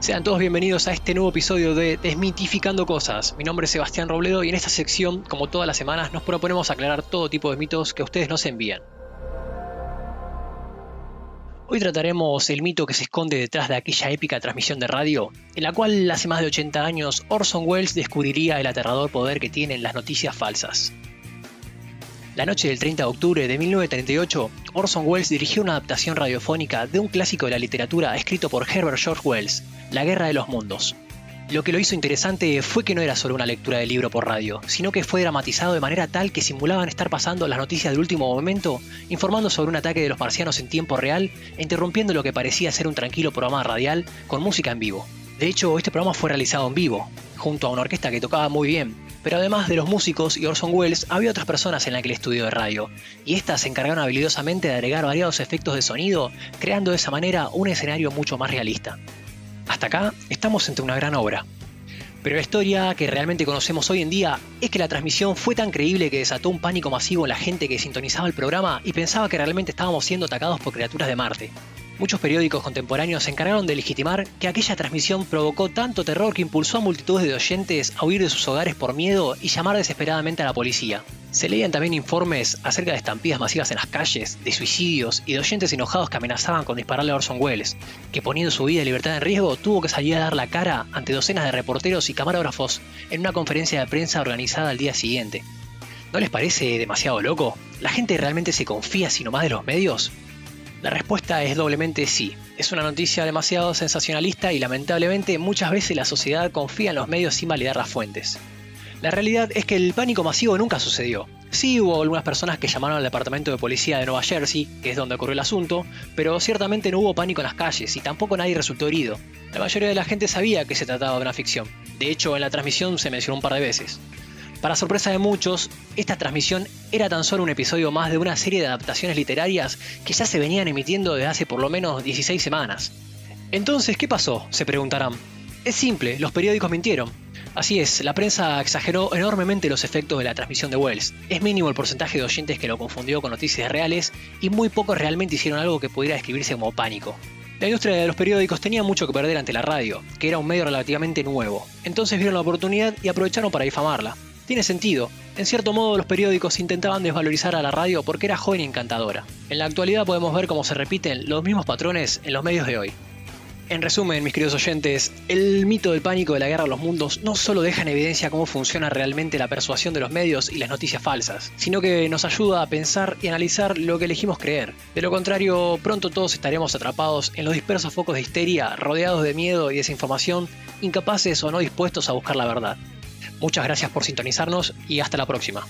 Sean todos bienvenidos a este nuevo episodio de Desmitificando Cosas. Mi nombre es Sebastián Robledo y en esta sección, como todas las semanas, nos proponemos aclarar todo tipo de mitos que ustedes nos envían. Hoy trataremos el mito que se esconde detrás de aquella épica transmisión de radio, en la cual hace más de 80 años Orson Welles descubriría el aterrador poder que tienen las noticias falsas. La noche del 30 de octubre de 1938, Orson Welles dirigió una adaptación radiofónica de un clásico de la literatura escrito por Herbert George Wells, La Guerra de los Mundos. Lo que lo hizo interesante fue que no era solo una lectura de libro por radio, sino que fue dramatizado de manera tal que simulaban estar pasando las noticias del último momento, informando sobre un ataque de los marcianos en tiempo real interrumpiendo lo que parecía ser un tranquilo programa radial con música en vivo. De hecho, este programa fue realizado en vivo, junto a una orquesta que tocaba muy bien, pero además de los músicos y Orson Welles, había otras personas en aquel estudio de radio, y estas se encargaron habilidosamente de agregar variados efectos de sonido, creando de esa manera un escenario mucho más realista. Hasta acá estamos entre una gran obra. Pero la historia que realmente conocemos hoy en día es que la transmisión fue tan creíble que desató un pánico masivo en la gente que sintonizaba el programa y pensaba que realmente estábamos siendo atacados por criaturas de Marte. Muchos periódicos contemporáneos se encargaron de legitimar que aquella transmisión provocó tanto terror que impulsó a multitudes de oyentes a huir de sus hogares por miedo y llamar desesperadamente a la policía. Se leían también informes acerca de estampidas masivas en las calles, de suicidios y de oyentes enojados que amenazaban con dispararle a Orson Welles, que poniendo su vida y libertad en riesgo tuvo que salir a dar la cara ante docenas de reporteros y camarógrafos en una conferencia de prensa organizada al día siguiente. ¿No les parece demasiado loco? ¿La gente realmente se confía sino más de los medios? La respuesta es doblemente sí. Es una noticia demasiado sensacionalista y lamentablemente muchas veces la sociedad confía en los medios sin validar las fuentes. La realidad es que el pánico masivo nunca sucedió. Sí hubo algunas personas que llamaron al departamento de policía de Nueva Jersey, que es donde ocurrió el asunto, pero ciertamente no hubo pánico en las calles y tampoco nadie resultó herido. La mayoría de la gente sabía que se trataba de una ficción. De hecho, en la transmisión se mencionó un par de veces. Para sorpresa de muchos, esta transmisión era tan solo un episodio más de una serie de adaptaciones literarias que ya se venían emitiendo desde hace por lo menos 16 semanas. Entonces, ¿qué pasó? Se preguntarán. Es simple, los periódicos mintieron. Así es, la prensa exageró enormemente los efectos de la transmisión de Wells. Es mínimo el porcentaje de oyentes que lo confundió con noticias reales y muy pocos realmente hicieron algo que pudiera describirse como pánico. La industria de los periódicos tenía mucho que perder ante la radio, que era un medio relativamente nuevo. Entonces vieron la oportunidad y aprovecharon para difamarla. Tiene sentido. En cierto modo los periódicos intentaban desvalorizar a la radio porque era joven y encantadora. En la actualidad podemos ver cómo se repiten los mismos patrones en los medios de hoy. En resumen, mis queridos oyentes, el mito del pánico de la guerra de los mundos no solo deja en evidencia cómo funciona realmente la persuasión de los medios y las noticias falsas, sino que nos ayuda a pensar y analizar lo que elegimos creer. De lo contrario, pronto todos estaremos atrapados en los dispersos focos de histeria, rodeados de miedo y desinformación, incapaces o no dispuestos a buscar la verdad. Muchas gracias por sintonizarnos y hasta la próxima.